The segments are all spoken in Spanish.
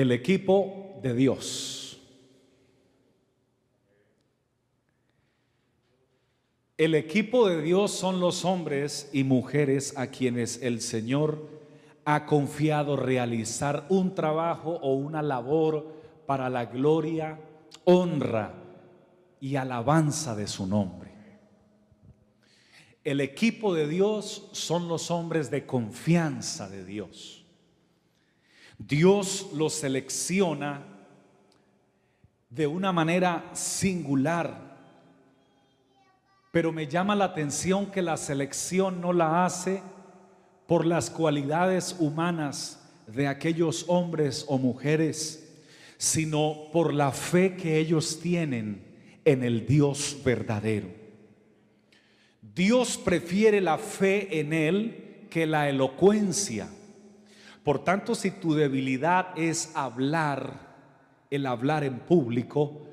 El equipo de Dios. El equipo de Dios son los hombres y mujeres a quienes el Señor ha confiado realizar un trabajo o una labor para la gloria, honra y alabanza de su nombre. El equipo de Dios son los hombres de confianza de Dios. Dios los selecciona de una manera singular, pero me llama la atención que la selección no la hace por las cualidades humanas de aquellos hombres o mujeres, sino por la fe que ellos tienen en el Dios verdadero. Dios prefiere la fe en Él que la elocuencia. Por tanto, si tu debilidad es hablar, el hablar en público,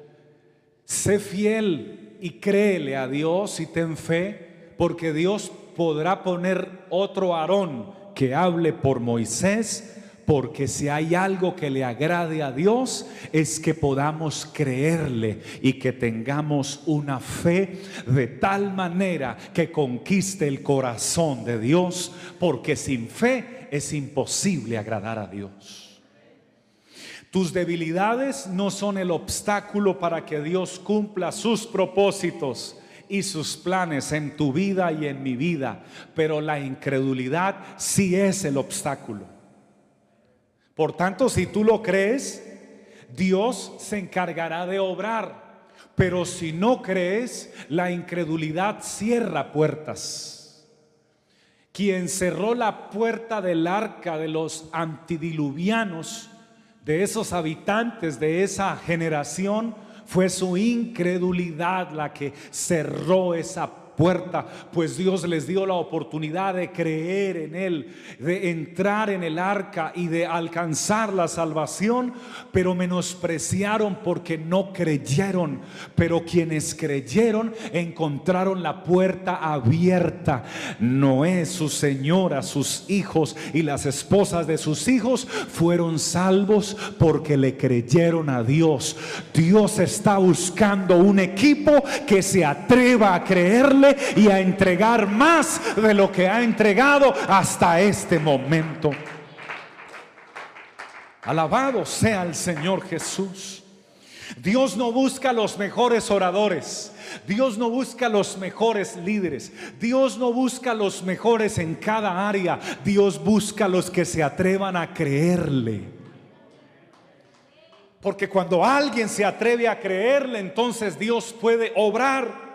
sé fiel y créele a Dios y ten fe, porque Dios podrá poner otro Aarón que hable por Moisés, porque si hay algo que le agrade a Dios es que podamos creerle y que tengamos una fe de tal manera que conquiste el corazón de Dios, porque sin fe es imposible agradar a Dios. Tus debilidades no son el obstáculo para que Dios cumpla sus propósitos y sus planes en tu vida y en mi vida, pero la incredulidad sí es el obstáculo. Por tanto, si tú lo crees, Dios se encargará de obrar. Pero si no crees, la incredulidad cierra puertas. Quien cerró la puerta del arca de los antidiluvianos, de esos habitantes de esa generación, fue su incredulidad la que cerró esa puerta puerta, pues Dios les dio la oportunidad de creer en Él, de entrar en el arca y de alcanzar la salvación, pero menospreciaron porque no creyeron. Pero quienes creyeron encontraron la puerta abierta. Noé, su señora, sus hijos y las esposas de sus hijos fueron salvos porque le creyeron a Dios. Dios está buscando un equipo que se atreva a creerle y a entregar más de lo que ha entregado hasta este momento. Alabado sea el Señor Jesús. Dios no busca los mejores oradores. Dios no busca los mejores líderes. Dios no busca los mejores en cada área. Dios busca los que se atrevan a creerle. Porque cuando alguien se atreve a creerle, entonces Dios puede obrar.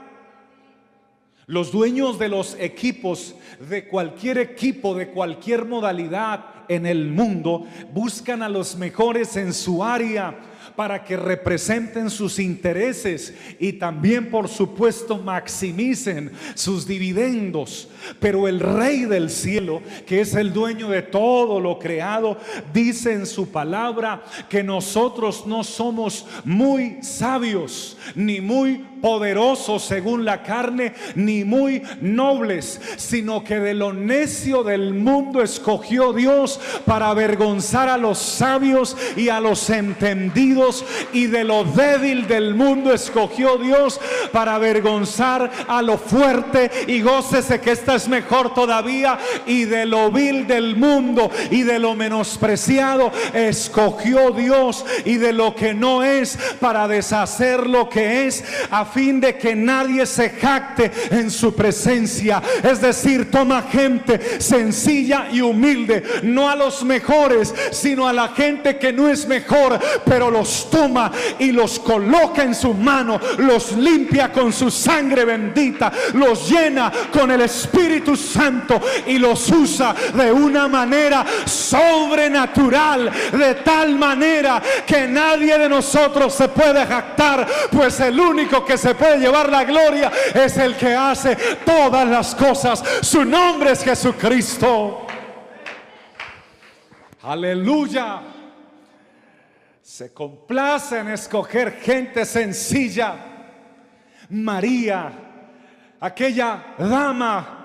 Los dueños de los equipos, de cualquier equipo, de cualquier modalidad en el mundo, buscan a los mejores en su área para que representen sus intereses y también, por supuesto, maximicen sus dividendos. Pero el Rey del cielo, que es el dueño de todo lo creado, dice en su palabra que nosotros no somos muy sabios ni muy poderosos según la carne, ni muy nobles, sino que de lo necio del mundo escogió Dios para avergonzar a los sabios y a los entendidos, y de lo débil del mundo escogió Dios para avergonzar a lo fuerte, y gócese que esta es mejor todavía, y de lo vil del mundo y de lo menospreciado escogió Dios, y de lo que no es para deshacer lo que es, a fin de que nadie se jacte en su presencia. Es decir, toma gente sencilla y humilde, no a los mejores, sino a la gente que no es mejor, pero los toma y los coloca en su mano, los limpia con su sangre bendita, los llena con el Espíritu Santo y los usa de una manera sobrenatural, de tal manera que nadie de nosotros se puede jactar, pues el único que se puede llevar la gloria es el que hace todas las cosas. Su nombre es Jesucristo. Aleluya. Se complace en escoger gente sencilla. María, aquella dama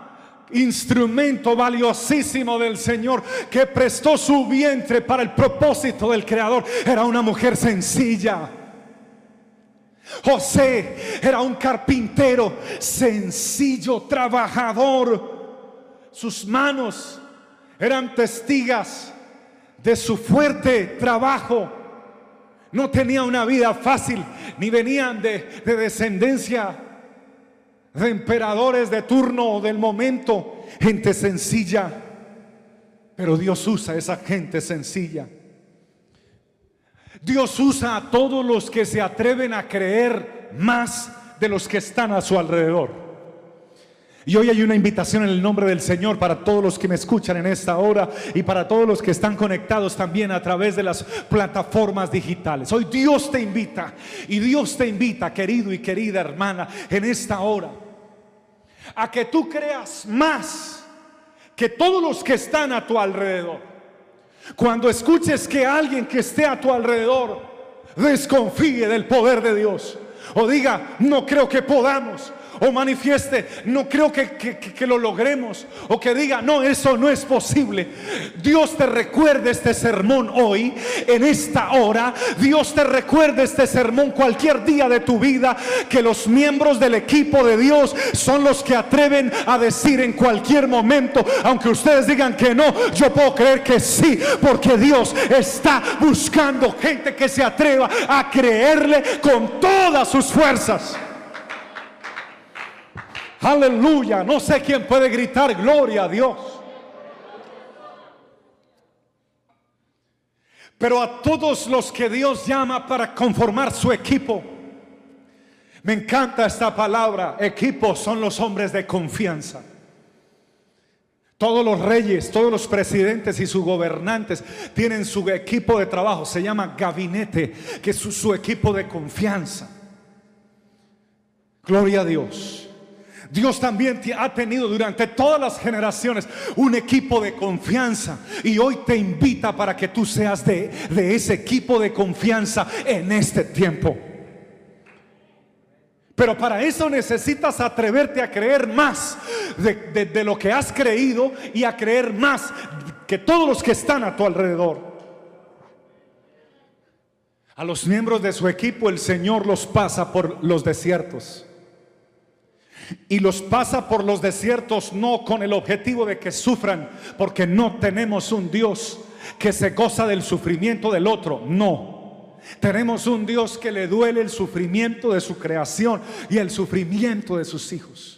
instrumento valiosísimo del Señor que prestó su vientre para el propósito del Creador. Era una mujer sencilla. José era un carpintero sencillo, trabajador. Sus manos eran testigas de su fuerte trabajo. No tenía una vida fácil, ni venían de, descendencia de emperadores de turno o del momento, gente sencilla. Pero Dios usa esa gente sencilla. Dios usa a todos los que se atreven a creer más de los que están a su alrededor. Y hoy hay una invitación en el nombre del Señor para todos los que me escuchan en esta hora y para todos los que están conectados también a través de las plataformas digitales. Hoy Dios te invita y Dios te invita, querido y querida hermana, en esta hora, a que tú creas más que todos los que están a tu alrededor. Cuando escuches que alguien que esté a tu alrededor desconfíe del poder de Dios o diga, no creo que podamos, o manifieste, no creo que, lo logremos, o que diga, no, eso no es posible. Dios te recuerde este sermón hoy, en esta hora. Dios te recuerde este sermón cualquier día de tu vida, que los miembros del equipo de Dios son los que atreven a decir en cualquier momento, aunque ustedes digan que no, yo puedo creer que sí, porque Dios está buscando gente que se atreva a creerle con todas sus fuerzas. Aleluya. No sé quién puede gritar gloria a Dios. Pero a todos los que Dios llama para conformar su equipo, me encanta esta palabra. Equipo son los hombres de confianza. Todos los reyes, todos los presidentes y sus gobernantes tienen su equipo de trabajo. Se llama gabinete, que es su equipo de confianza. Gloria a Dios. Dios también ha tenido durante todas las generaciones un equipo de confianza y hoy te invita para que tú seas de, ese equipo de confianza en este tiempo. Pero para eso necesitas atreverte a creer más de, de, lo que has creído y a creer más que todos los que están a tu alrededor. A los miembros de su equipo el Señor los pasa por los desiertos y los pasa por los desiertos no con el objetivo de que sufran, porque no tenemos un Dios que se goza del sufrimiento del otro, no. Tenemos un Dios que le duele el sufrimiento de su creación y el sufrimiento de sus hijos.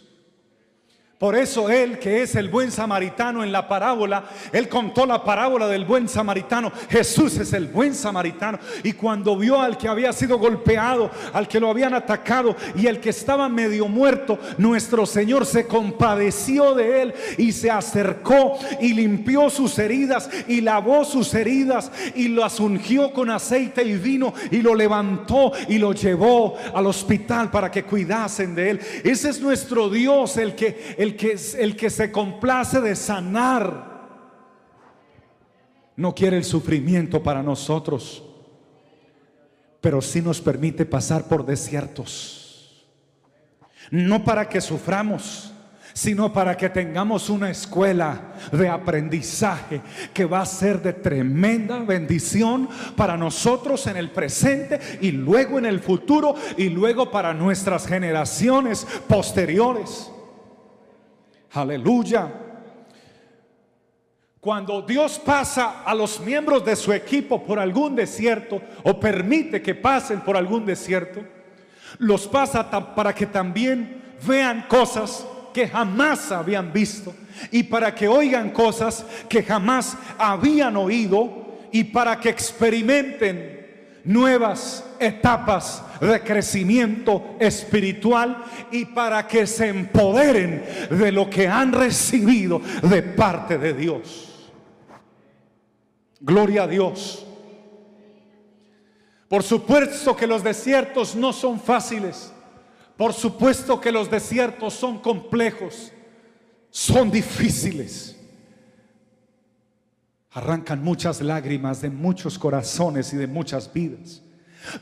Por eso él, que es el buen samaritano en la parábola, él contó la parábola del buen samaritano. Jesús es el buen samaritano. Y cuando vio al que había sido golpeado, al que lo habían atacado y el que estaba medio muerto, nuestro Señor se compadeció de él y se acercó y limpió sus heridas y lavó sus heridas y las ungió con aceite y vino y lo levantó y lo llevó al hospital para que cuidasen de él. Ese es nuestro Dios, el que... El el que, el que se complace de sanar. No quiere el sufrimiento para nosotros, pero sí nos permite pasar por desiertos. No para que suframos, sino para que tengamos una escuela de aprendizaje que va a ser de tremenda bendición para nosotros en el presente y luego en el futuro y luego para nuestras generaciones posteriores. Aleluya. Cuando Dios pasa a los miembros de su equipo por algún desierto o permite que pasen por algún desierto, los pasa para que también vean cosas que jamás habían visto y para que oigan cosas que jamás habían oído y para que experimenten nuevas etapas de crecimiento espiritual y para que se empoderen de lo que han recibido de parte de Dios. Gloria a Dios. Por supuesto que los desiertos no son fáciles. Por supuesto que los desiertos son complejos, son difíciles. Arrancan muchas lágrimas de muchos corazones y de muchas vidas.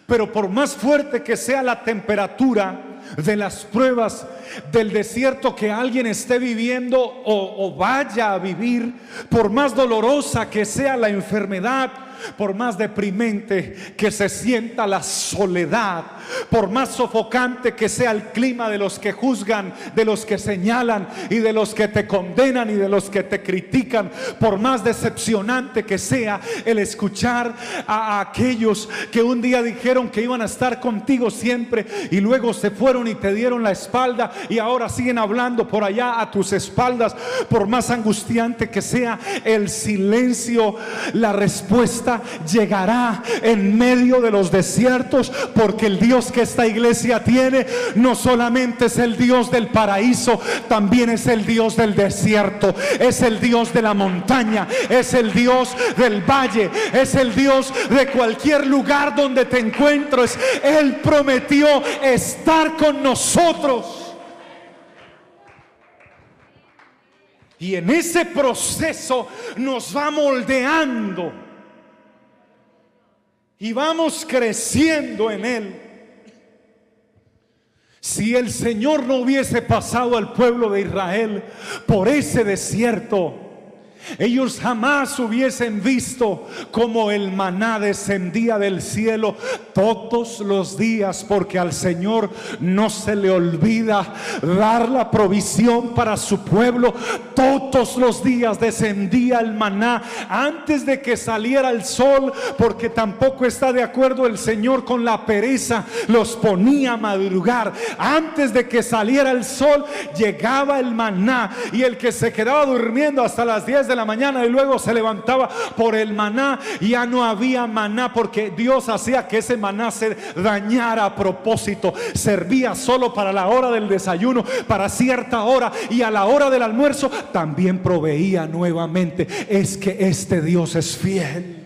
Pero por más fuerte que sea la temperatura de las pruebas del desierto que alguien esté viviendo o, vaya a vivir, por más dolorosa que sea la enfermedad, por más deprimente que se sienta la soledad, por más sofocante que sea el clima de los que juzgan, de los que señalan y de los que te condenan y de los que te critican, por más decepcionante que sea el escuchar a aquellos que un día dijeron que iban a estar contigo siempre y luego se fueron y te dieron la espalda y ahora siguen hablando por allá a tus espaldas, por más angustiante que sea el silencio, la respuesta llegará en medio de los desiertos porque el Dios que esta iglesia tiene no solamente es el Dios del paraíso, también es el Dios del desierto, es el Dios de la montaña, es el Dios del valle, es el Dios de cualquier lugar donde te encuentres. Él prometió estar con nosotros. Y en ese proceso nos va moldeando. Y vamos creciendo en Él. Si el Señor no hubiese pasado al pueblo de Israel por ese desierto, ellos jamás hubiesen visto como el maná descendía del cielo todos los días, porque al Señor no se le olvida dar la provisión para su pueblo. Todos los días descendía el maná antes de que saliera el sol, porque tampoco está de acuerdo el Señor con la pereza. Los ponía a madrugar. Antes de que saliera el sol, llegaba el maná y el que se quedaba durmiendo hasta las 10 de la mañana y luego se levantaba por el maná. Ya no había maná porque Dios hacía que ese maná se dañara a propósito. Servía solo para la hora del desayuno, para cierta hora y a la hora del almuerzo también proveía nuevamente. Es que este Dios es fiel.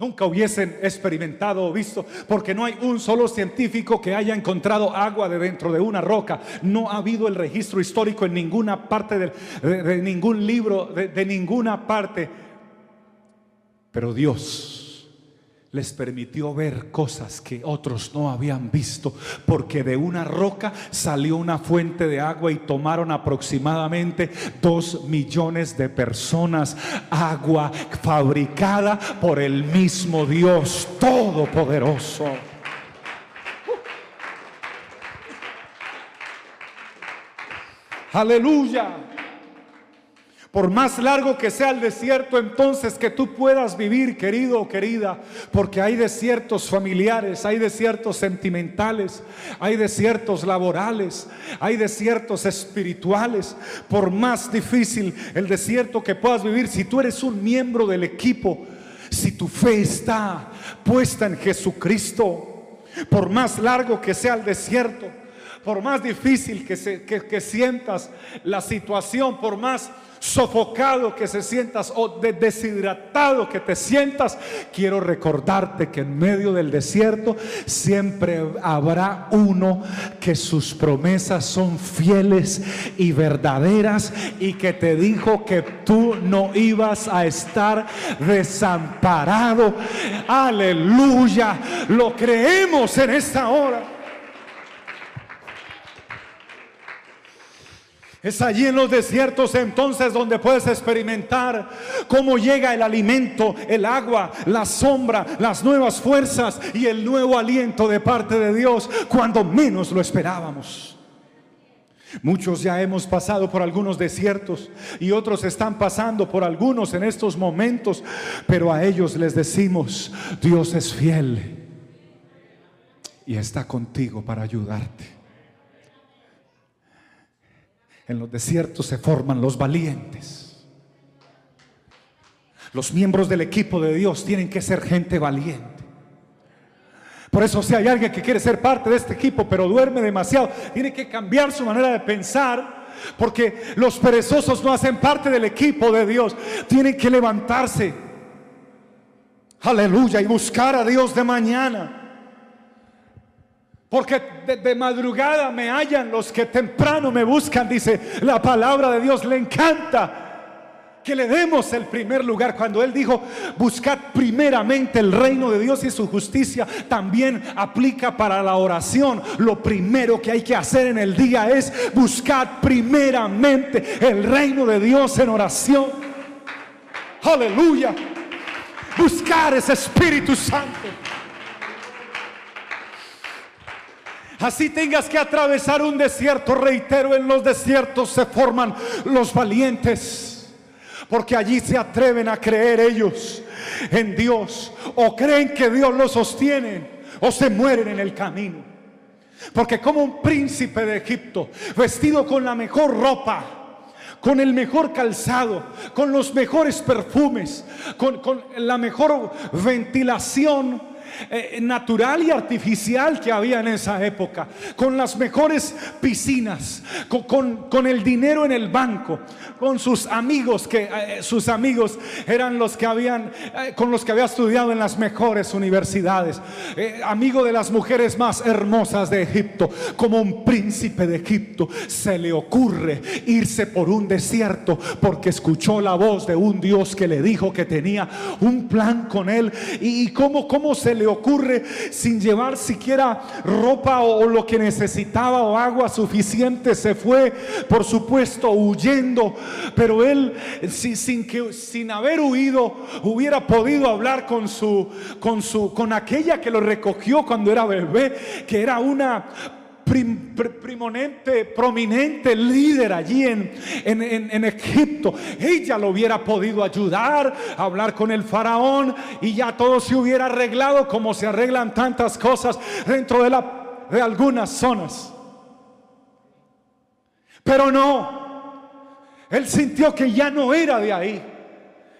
Nunca hubiesen experimentado o visto, porque no hay un solo científico que haya encontrado agua de dentro de una roca. No ha habido el registro histórico en ninguna parte de, ningún libro, de ninguna parte. Pero Dios les permitió ver cosas que otros no habían visto, porque de una roca salió una fuente de agua y tomaron aproximadamente dos millones de personas agua fabricada por el mismo Dios Todopoderoso. Aleluya. Por más largo que sea el desierto, entonces que tú puedas vivir, querido o querida, porque hay desiertos familiares, hay desiertos sentimentales, hay desiertos laborales, hay desiertos espirituales. Por más difícil el desierto que puedas vivir, si tú eres un miembro del equipo, si tu fe está puesta en Jesucristo, por más largo que sea el desierto, por más difícil que, se, que, sientas la situación, por más sofocado que se sientas o deshidratado que te sientas, quiero recordarte que en medio del desierto siempre habrá uno que sus promesas son fieles y verdaderas y que te dijo que tú no ibas a estar desamparado. Aleluya, lo creemos en esta hora. Es allí en los desiertos entonces donde puedes experimentar cómo llega el alimento, el agua, la sombra, las nuevas fuerzas y el nuevo aliento de parte de Dios cuando menos lo esperábamos. Muchos ya hemos pasado por algunos desiertos y otros están pasando por algunos en estos momentos, pero a ellos les decimos, Dios es fiel y está contigo para ayudarte. En los desiertos se forman los valientes. Los miembros del equipo de Dios tienen que ser gente valiente. Por eso si hay alguien que quiere ser parte de este equipo, pero duerme demasiado, tiene que cambiar su manera de pensar. Porque los perezosos no hacen parte del equipo de Dios. Tienen que levantarse. Aleluya. Y buscar a Dios de mañana. Porque de, madrugada me hallan los que temprano me buscan, dice la palabra de Dios. Le encanta que le demos el primer lugar. Cuando Él dijo, buscad primeramente el reino de Dios y su justicia, también aplica para la oración. Lo primero que hay que hacer en el día es buscar primeramente el reino de Dios en oración. Aleluya. Buscar ese Espíritu Santo. Así tengas que atravesar un desierto, reitero, en los desiertos se forman los valientes porque allí se atreven a creer ellos en Dios o creen que Dios los sostiene o se mueren en el camino. Porque como un príncipe de Egipto, vestido con la mejor ropa, con el mejor calzado, con los mejores perfumes, con, la mejor ventilación, eh, natural y artificial que había en esa época, con las mejores piscinas, con, con el dinero en el banco, con sus amigos, que eh, sus amigos eran los que habían, eh, con los que había estudiado en las mejores universidades, eh, amigo de las mujeres más hermosas de Egipto, como un príncipe de Egipto, se le ocurre irse por un desierto porque escuchó la voz de un Dios que le dijo que tenía un plan con él. Y, cómo, cómo se le ocurre sin llevar siquiera ropa o, lo que necesitaba o agua suficiente, se fue, por supuesto, huyendo. Pero él, sin, que, sin haber huido, hubiera podido hablar con su, con su, con aquella que lo recogió cuando era bebé, que era una primonente, prominente líder allí en, en, en, Egipto. Ella lo hubiera podido ayudar a hablar con el faraón y ya todo se hubiera arreglado como se arreglan tantas cosas dentro de, la, de algunas zonas. Pero no, él sintió que ya no era de ahí.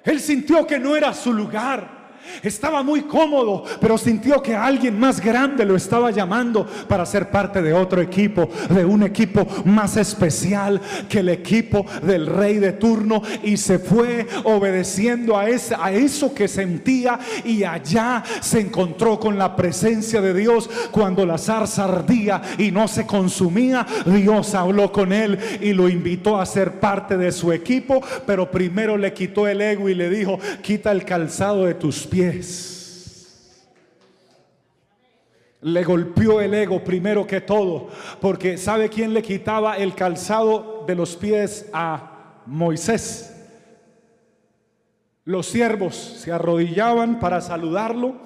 Él sintió que no era su lugar. Estaba muy cómodo, pero sintió que alguien más grande lo estaba llamando para ser parte de otro equipo, de un equipo más especial que el equipo del rey de turno. Y se fue obedeciendo a, a eso que sentía y allá se encontró con la presencia de Dios. Cuando la zarza ardía y no se consumía, Dios habló con él y lo invitó a ser parte de su equipo, pero primero le quitó el ego y le dijo, quita el calzado de tus pies. Le golpeó el ego primero que todo, porque ¿sabe quién le quitaba el calzado de los pies a Moisés? Los siervos se arrodillaban para saludarlo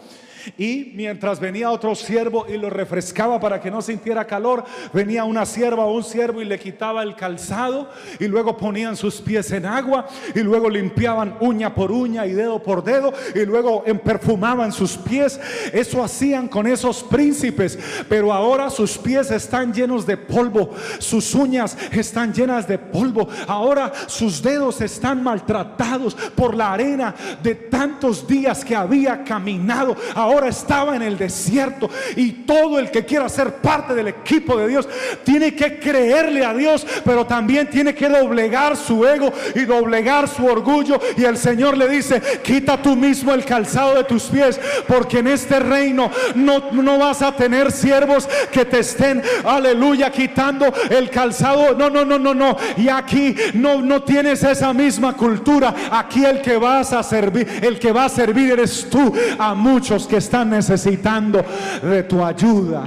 y mientras venía otro siervo y lo refrescaba para que no sintiera calor, venía una sierva o un siervo y le quitaba el calzado y luego ponían sus pies en agua y luego limpiaban uña por uña y dedo por dedo y luego perfumaban sus pies. Eso hacían con esos príncipes, pero ahora sus pies están llenos de polvo, sus uñas están llenas de polvo, ahora sus dedos están maltratados por la arena de tantos días que había caminado. Ahora ahora estaba en el desierto. Y todo el que quiera ser parte del equipo de Dios tiene que creerle a Dios, pero también tiene que doblegar su ego y doblegar su orgullo. Y el Señor le dice, quita tú mismo el calzado de tus pies, porque en este reino no, no vas a tener siervos que te estén, aleluya, quitando el calzado. No, no, no, no, no. Y aquí no, no tienes esa misma cultura. Aquí el que vas a servir, el que va a servir eres tú a muchos que están necesitando de tu ayuda.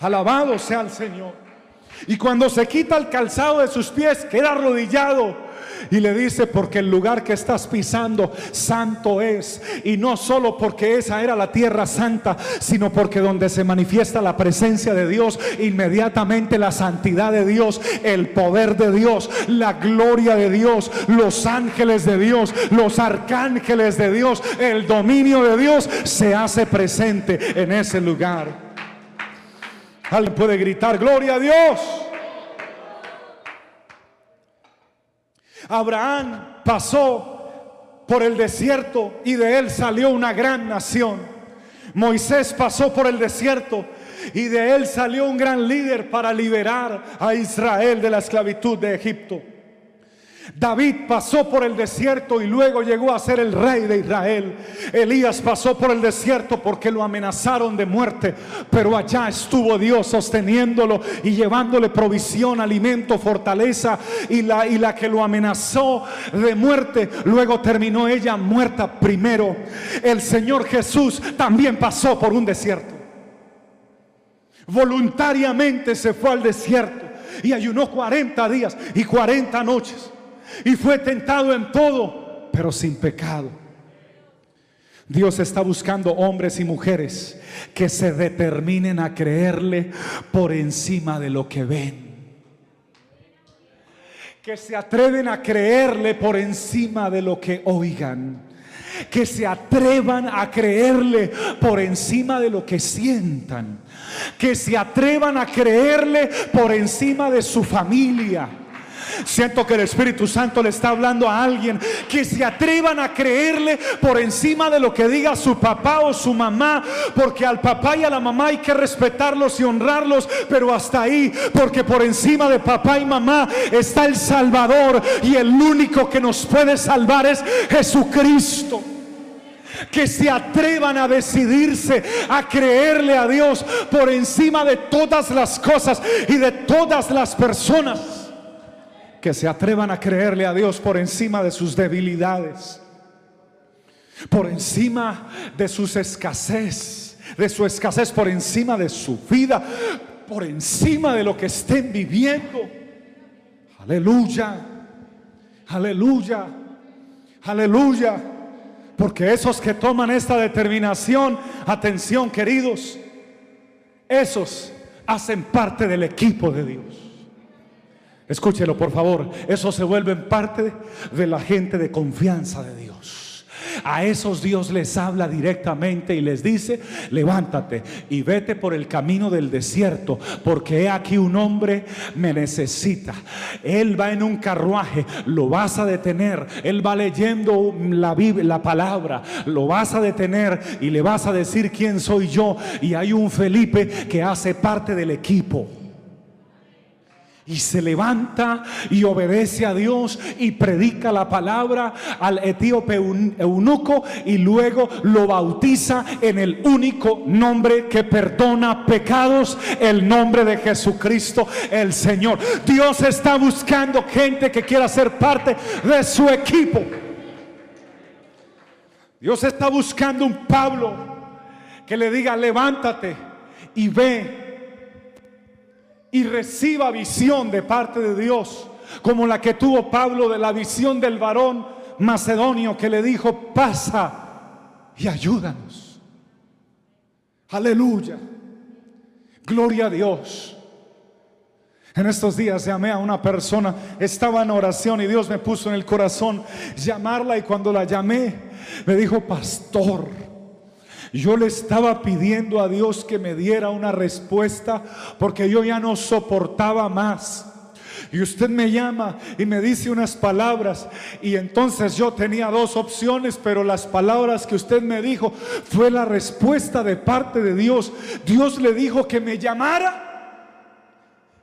Alabado sea el Señor. Y cuando se quita el calzado de sus pies, queda arrodillado y le dice, porque el lugar que estás pisando santo es. Y no solo porque esa era la tierra santa, sino porque donde se manifiesta la presencia de Dios, inmediatamente la santidad de Dios, el poder de Dios, la gloria de Dios, los ángeles de Dios, los arcángeles de Dios, el dominio de Dios se hace presente en ese lugar. Alguien puede gritar, gloria a Dios. Abraham pasó por el desierto y de él salió una gran nación. Moisés pasó por el desierto y de él salió un gran líder para liberar a Israel de la esclavitud de Egipto. David pasó por el desierto y luego llegó a ser el rey de Israel. Elías pasó por el desierto porque lo amenazaron de muerte, pero allá estuvo Dios sosteniéndolo y llevándole provisión, alimento, fortaleza y la, y la que lo amenazó de muerte, luego terminó ella muerta primero. El Señor Jesús también pasó por un desierto. Voluntariamente se fue al desierto y ayunó 40 días y 40 noches y fue tentado en todo, pero sin pecado. Dios está buscando hombres y mujeres que se determinen a creerle por encima de lo que ven. Que se atreven a creerle por encima de lo que oigan. Que se atrevan a creerle por encima de lo que sientan. Que se atrevan a creerle por encima de su familia Siento que el Espíritu Santo le está hablando a alguien que se atrevan a creerle por encima de lo que diga su papá o su mamá, porque al papá y a la mamá hay que respetarlos y honrarlos, pero hasta ahí, porque por encima de papá y mamá está el Salvador y el único que nos puede salvar es Jesucristo. Que se atrevan a decidirse a creerle a Dios por encima de todas las cosas y de todas las personas que se atrevan a creerle a Dios por encima de sus debilidades, por encima de sus escasez, de su escasez, por encima de su vida, por encima de lo que estén viviendo. Aleluya, aleluya, aleluya. Porque esos que toman esta determinación, atención queridos, esos hacen parte del equipo de Dios. Escúchelo, por favor. Eso se vuelve parte de la gente de confianza de Dios. A esos Dios les habla directamente y les dice, levántate y vete por el camino del desierto, porque he aquí un hombre me necesita. Él va en un carruaje, lo vas a detener. Él va leyendo la, la palabra, lo vas a detener y le vas a decir quién soy yo. Y hay un Felipe que hace parte del equipo y se levanta y obedece a Dios y predica la palabra al etíope eunuco y luego lo bautiza en el único nombre que perdona pecados, el nombre de Jesucristo el Señor. Dios está buscando gente que quiera ser parte de su equipo. Dios está buscando un Pablo que le diga, levántate y ve y reciba visión de parte de Dios, como la que tuvo Pablo de la visión del varón macedonio que le dijo, pasa y ayúdanos. Aleluya. Gloria a Dios. En estos días llamé a una persona, estaba en oración y Dios me puso en el corazón llamarla y cuando la llamé me dijo, pastor, yo le estaba pidiendo a Dios que me diera una respuesta porque yo ya no soportaba más. Y usted me llama y me dice unas palabras. Y entonces yo tenía dos opciones, pero las palabras que usted me dijo fue la respuesta de parte de Dios. Dios le dijo que me llamara.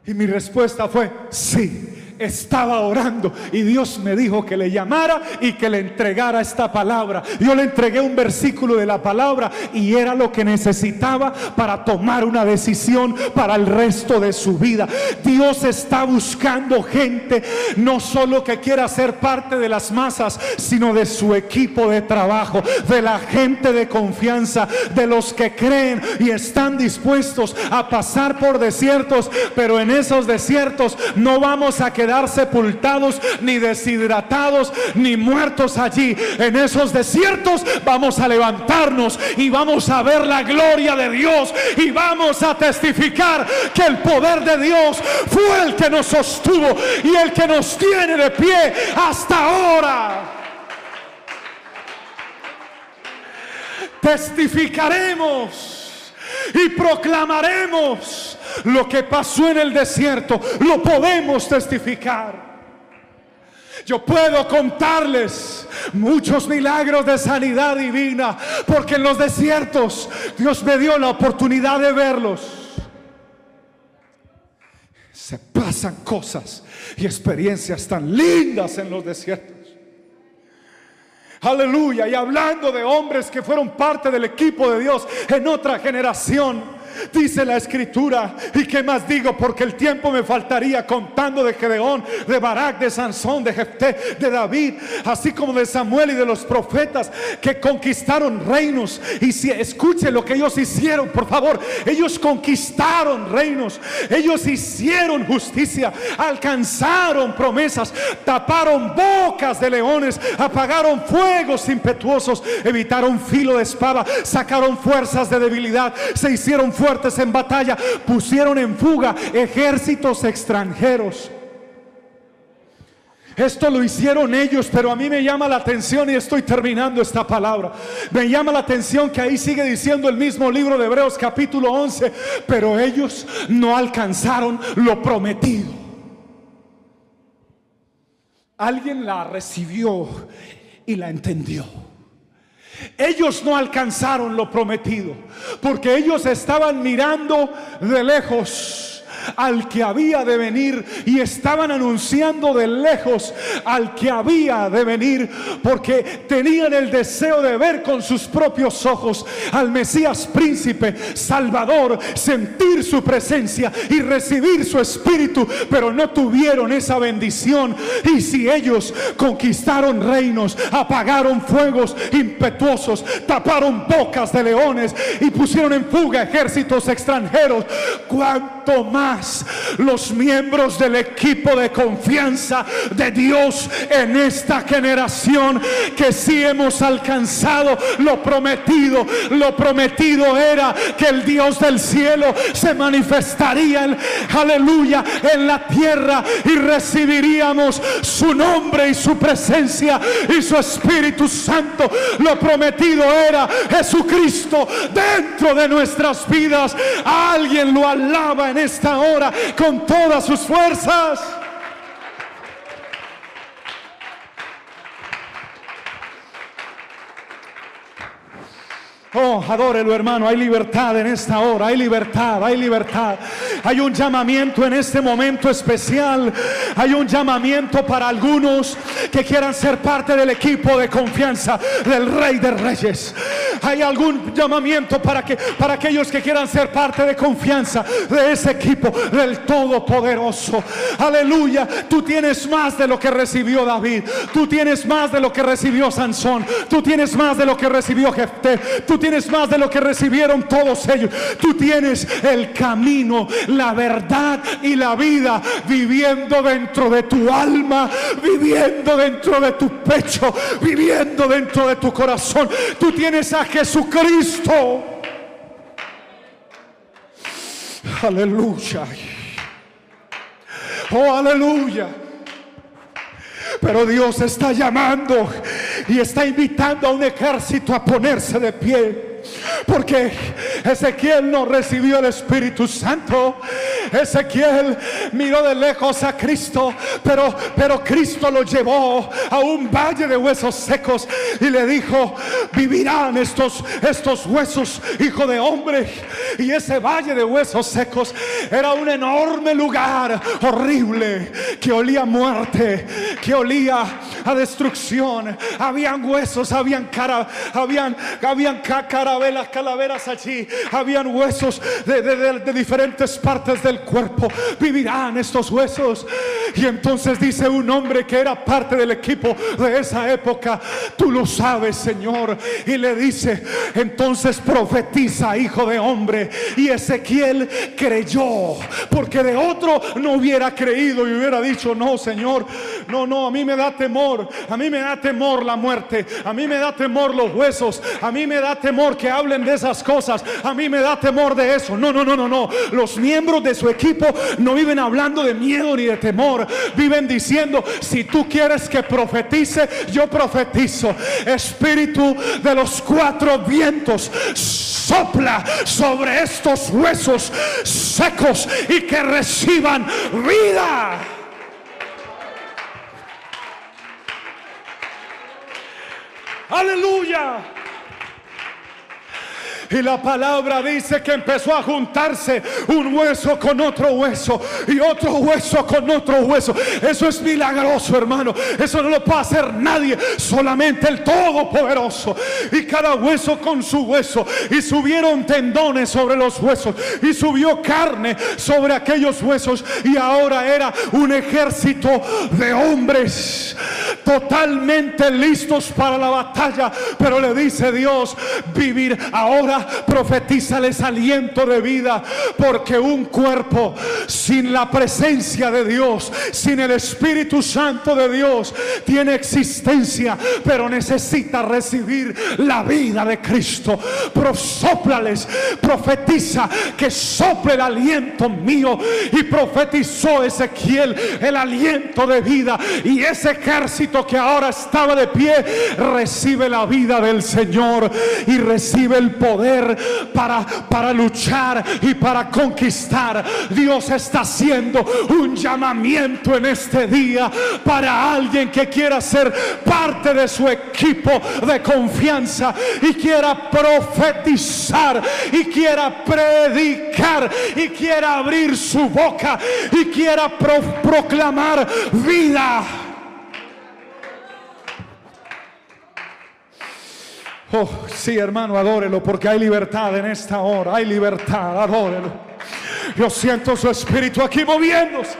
Y mi respuesta fue, sí estaba orando y Dios me dijo que le llamara y que le entregara esta palabra. Yo le entregué un versículo de la palabra y era lo que necesitaba para tomar una decisión para el resto de su vida. Dios está buscando gente no solo que quiera ser parte de las masas, sino de su equipo de trabajo, de la gente de confianza, de los que creen y están dispuestos a pasar por desiertos, pero en esos desiertos no vamos a quedar sepultados, ni deshidratados, ni muertos allí. En esos desiertos vamos a levantarnos y vamos a ver la gloria de Dios y vamos a testificar que el poder de Dios fue el que nos sostuvo y el que nos tiene de pie hasta ahora. Testificaremos y proclamaremos lo que pasó en el desierto, lo podemos testificar. Yo puedo contarles muchos milagros de sanidad divina, porque en los desiertos Dios me dio la oportunidad de verlos. Se pasan cosas y experiencias tan lindas en los desiertos. Aleluya. Y hablando de hombres que fueron parte del equipo de Dios en otra generación. Dice la escritura. ¿Y qué más digo? Porque el tiempo me faltaría contando de Gedeón, de Barak, de Sansón, de Jefté, de David, así como de Samuel y de los profetas que conquistaron reinos. Y si escuche lo que ellos hicieron, por favor. Ellos conquistaron reinos. Ellos hicieron justicia, alcanzaron promesas, taparon bocas de leones, apagaron fuegos impetuosos, evitaron filo de espada, sacaron fuerzas de debilidad, se hicieron fuertes en batalla, pusieron en fuga ejércitos extranjeros. Esto lo hicieron ellos, pero a mí me llama la atención y estoy terminando esta palabra. Me llama la atención que ahí sigue diciendo el mismo libro de Hebreos capítulo 11, pero ellos no alcanzaron lo prometido. Alguien la recibió y la entendió. Ellos no alcanzaron lo prometido, porque ellos estaban mirando de lejos al que había de venir y estaban anunciando de lejos al que había de venir porque tenían el deseo de ver con sus propios ojos al Mesías príncipe, Salvador, sentir su presencia y recibir su espíritu, pero no tuvieron esa bendición. Y si ellos conquistaron reinos, apagaron fuegos impetuosos, taparon bocas de leones y pusieron en fuga ejércitos extranjeros, cuanto más los miembros del equipo de confianza de Dios en esta generación que si hemos alcanzado lo prometido. Lo prometido era que el Dios del cielo se manifestaría, en, aleluya, en la tierra y recibiríamos su nombre y su presencia y su Espíritu Santo. Lo prometido era Jesucristo dentro de nuestras vidas. Alguien lo alaba en esta ahora con todas sus fuerzas. Adórelo hermano, hay libertad en esta hora, hay libertad, hay libertad. Hay un llamamiento en este momento especial. Hay un llamamiento para algunos que quieran ser parte del equipo de confianza del Rey de Reyes. Hay algún llamamiento para que para aquellos que quieran ser parte de confianza de ese equipo del Todopoderoso. Aleluya, tú tienes más de lo que recibió David. Tú tienes más de lo que recibió Sansón. Tú tienes más de lo que recibió Jefté. Tú tienes más de lo que recibieron todos ellos. Tú tienes el camino, la verdad y la vida viviendo dentro de tu alma, viviendo dentro de tu pecho, viviendo dentro de tu corazón. Tú tienes a Jesucristo. Aleluya. Oh, aleluya. Pero Dios está llamando y está invitando a un ejército a ponerse de pie. Porque Ezequiel no recibió el Espíritu Santo. Ezequiel miró de lejos a Cristo, pero, pero Cristo lo llevó a un valle de huesos secos y le dijo, vivirán estos, estos huesos, hijo de hombre. Y ese valle de huesos secos era un enorme lugar horrible que olía a muerte, que olía a destrucción. Habían huesos, habían cara, habían, habían carabelas, calaveras allí, habían huesos de, de diferentes partes del cuerpo. Vivirán estos huesos. Y entonces dice un hombre que era parte del equipo de esa época, tú lo sabes, Señor. Y le dice, entonces profetiza, hijo de hombre. Y Ezequiel creyó, porque de otro no hubiera creído y hubiera dicho, no, Señor, no, no, a mí me da temor, a mí me da temor la muerte, a mí me da temor los huesos, a mí me da temor que hablen de esas cosas, a mí me da temor de eso. No, no, no, no, no. Los miembros de su equipo no viven hablando de miedo ni de temor, viven diciendo, si tú quieres que profetice, yo profetizo. Espíritu de los cuatro vientos, sopla sobre estos huesos secos y que reciban vida. Aleluya. Y la palabra dice que empezó a juntarse un hueso con otro hueso y otro hueso con otro hueso. Eso es milagroso, hermano. Eso no lo puede hacer nadie, solamente el Todopoderoso. Y cada hueso con su hueso. Y subieron tendones sobre los huesos. Y subió carne sobre aquellos huesos. Y ahora era un ejército de hombres totalmente listos para la batalla. Pero le dice Dios, vivir ahora profetízales aliento de vida, porque un cuerpo sin la presencia de Dios, sin el Espíritu Santo de Dios, tiene existencia, pero necesita recibir la vida de Cristo. Prosóplales, profetiza que sople el aliento mío. Y profetizó Ezequiel el aliento de vida. Y ese ejército que ahora estaba de pie recibe la vida del Señor y recibe el poder para, para luchar y para conquistar. Dios está haciendo un llamamiento en este día para alguien que quiera ser parte de su equipo de confianza y quiera profetizar y quiera predicar y quiera abrir su boca y quiera proclamar vida. Oh, sí, hermano, adórelo porque hay libertad en esta hora. Hay libertad, adórelo. Yo siento su espíritu aquí moviéndose.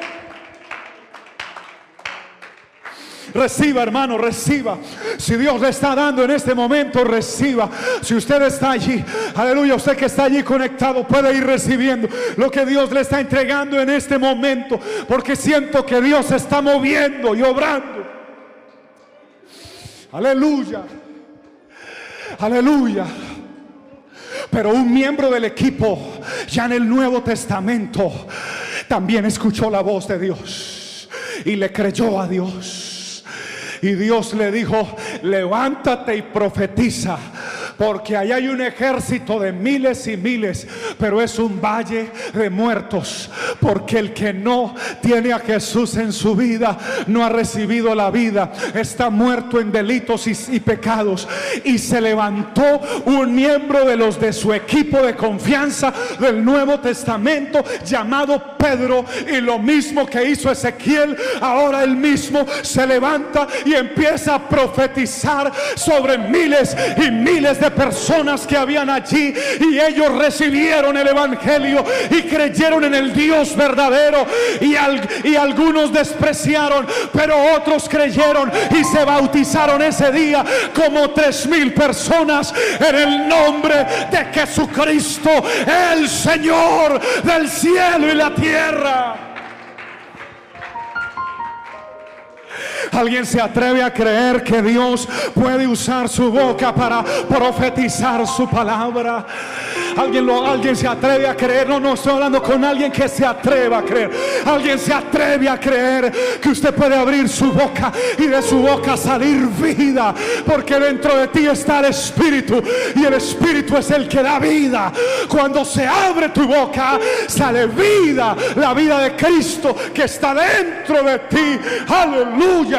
Reciba, hermano, reciba. Si Dios le está dando en este momento, reciba. Si usted está allí, aleluya, usted que está allí conectado puede ir recibiendo lo que Dios le está entregando en este momento. Porque siento que Dios está moviendo y obrando. Aleluya. Aleluya. Pero un miembro del equipo, ya en el Nuevo Testamento, también escuchó la voz de Dios y le creyó a Dios. Y Dios le dijo, levántate y profetiza porque allá hay un ejército de miles y miles, pero es un valle de muertos, porque el que no tiene a Jesús en su vida no ha recibido la vida, está muerto en delitos y, pecados. Y se levantó un miembro de los de su equipo de confianza del Nuevo Testamento llamado Pedro, y lo mismo que hizo Ezequiel, ahora él mismo se levanta y empieza a profetizar sobre miles y miles de personas que habían allí y ellos recibieron el Evangelio y creyeron en el Dios verdadero y, y algunos despreciaron, pero otros creyeron y se bautizaron ese día como tres mil personas en el nombre de Jesucristo, el Señor del cielo y la tierra. Alguien se atreve a creer que Dios puede usar su boca para profetizar su palabra. Alguien, lo, alguien se atreve a creer. No, no estoy hablando con alguien que se atreva a creer. Alguien se atreve a creer que usted puede abrir su boca y de su boca salir vida. Porque dentro de ti está el Espíritu. Y el Espíritu es el que da vida. Cuando se abre tu boca, sale vida. La vida de Cristo que está dentro de ti. Aleluya.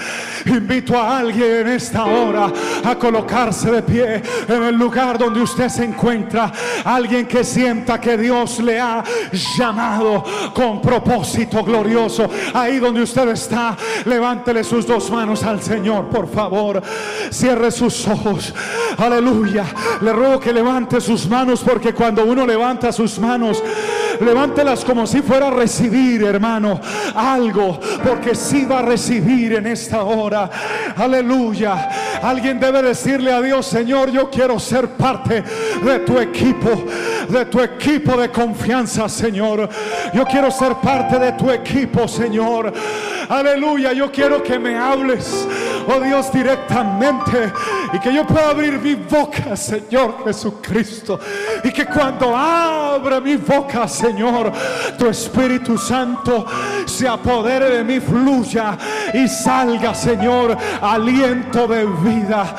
Invito a alguien en esta hora a colocarse de pie en el lugar donde usted se encuentra. Alguien que sienta que Dios le ha llamado con propósito glorioso. Ahí donde usted está, levántele sus dos manos al Señor, por favor. Cierre sus ojos. Aleluya. Le ruego que levante sus manos porque cuando uno levanta sus manos, levántelas como si fuera a recibir, hermano, algo, porque si va a recibir en esta hora. Aleluya. Alguien debe decirle a Dios, Señor, yo quiero ser parte de tu equipo, de tu equipo de confianza, Señor. Yo quiero ser parte de tu equipo, Señor. Aleluya, yo quiero que me hables, oh Dios, directamente y que yo pueda abrir mi boca, Señor Jesucristo. Y que cuando abra mi boca, Señor, tu Espíritu Santo se apodere de mí, fluya y salga, Señor, aliento de vida.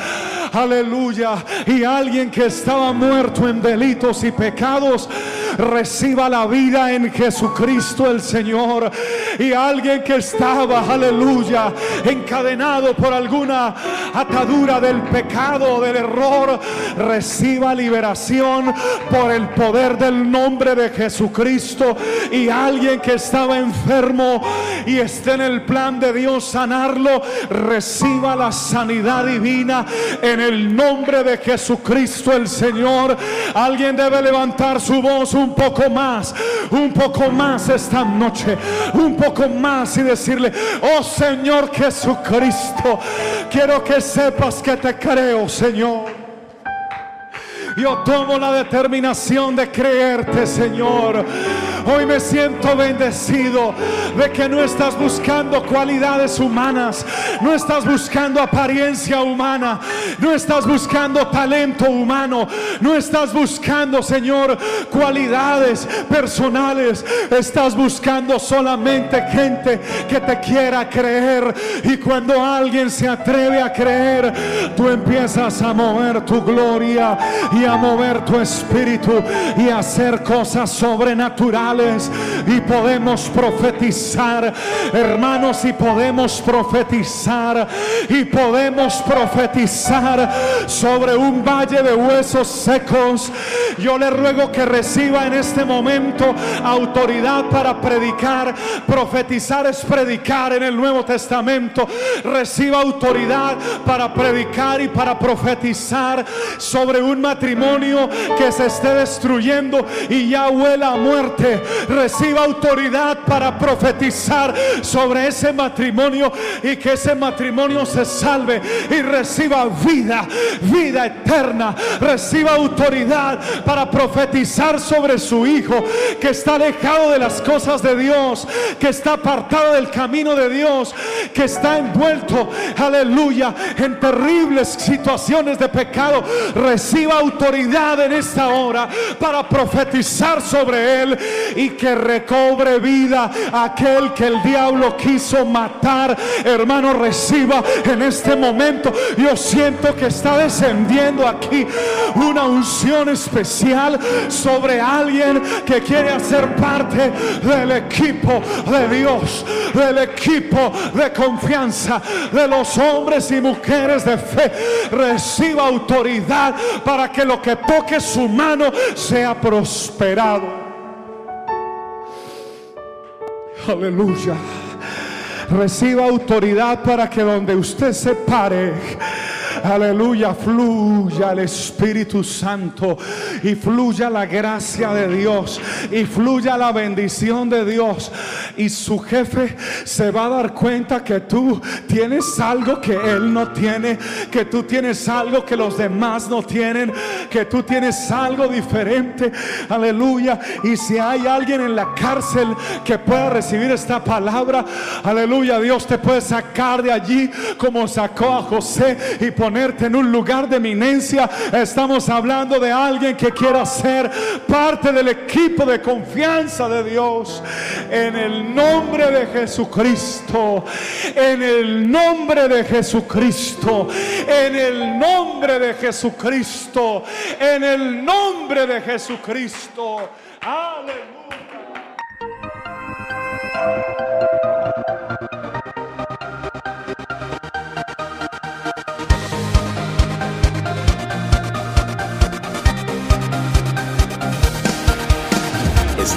Aleluya. Y alguien que estaba muerto en delitos y pecados reciba la vida en Jesucristo el Señor. Y alguien que estaba, aleluya, encadenado por alguna atadura del pecado, del error, reciba liberación por el poder del nombre de Jesucristo. Y alguien que estaba enfermo y esté en el plan de Dios sanarlo, reciba la sanidad divina en el nombre de Jesucristo el Señor. Alguien debe levantar su voz un poco más, un poco más esta noche, un poco más y decirle, oh Señor Jesucristo, quiero que sepas que te creo, Señor. Yo tomo la determinación de creerte, Señor. Hoy me siento bendecido de que no estás buscando cualidades humanas, no estás buscando apariencia humana, no estás buscando talento humano, no estás buscando, Señor, cualidades personales, estás buscando solamente gente que te quiera creer. Y cuando alguien se atreve a creer, tú empiezas a mover tu gloria y a mover tu espíritu y a hacer cosas sobrenaturales y podemos profetizar, hermanos, y podemos profetizar y podemos profetizar sobre un valle de huesos secos. Yo le ruego que reciba en este momento autoridad para predicar. Profetizar es predicar en el Nuevo Testamento. Reciba autoridad para predicar y para profetizar sobre un matrimonio que se esté destruyendo y ya huela a muerte reciba autoridad para profetizar sobre ese matrimonio y que ese matrimonio se salve y reciba vida, vida eterna. Reciba autoridad para profetizar sobre su hijo que está alejado de las cosas de Dios, que está apartado del camino de Dios, que está envuelto, aleluya, en terribles situaciones de pecado. Reciba autoridad en esta hora para profetizar sobre él y que recobre vida aquel que el diablo quiso matar. Hermano, reciba en este momento. Yo siento que está descendiendo aquí una unción especial sobre alguien que quiere hacer parte del equipo de Dios, del equipo de confianza de los hombres y mujeres de fe. Reciba autoridad para que lo que toque su mano sea prosperado. Aleluya. Reciba autoridad para que donde usted se pare Aleluya, fluya el Espíritu Santo y fluya la gracia de Dios y fluya la bendición de Dios. Y su jefe se va a dar cuenta que tú tienes algo que él no tiene, que tú tienes algo que los demás no tienen, que tú tienes algo diferente. Aleluya. Y si hay alguien en la cárcel que pueda recibir esta palabra, aleluya, Dios te puede sacar de allí como sacó a José y ponerte en un lugar de eminencia. Estamos hablando de alguien que quiera ser parte del equipo de confianza de Dios. En el nombre de Jesucristo. En el nombre de Jesucristo. En el nombre de Jesucristo. En el nombre de Jesucristo. Aleluya.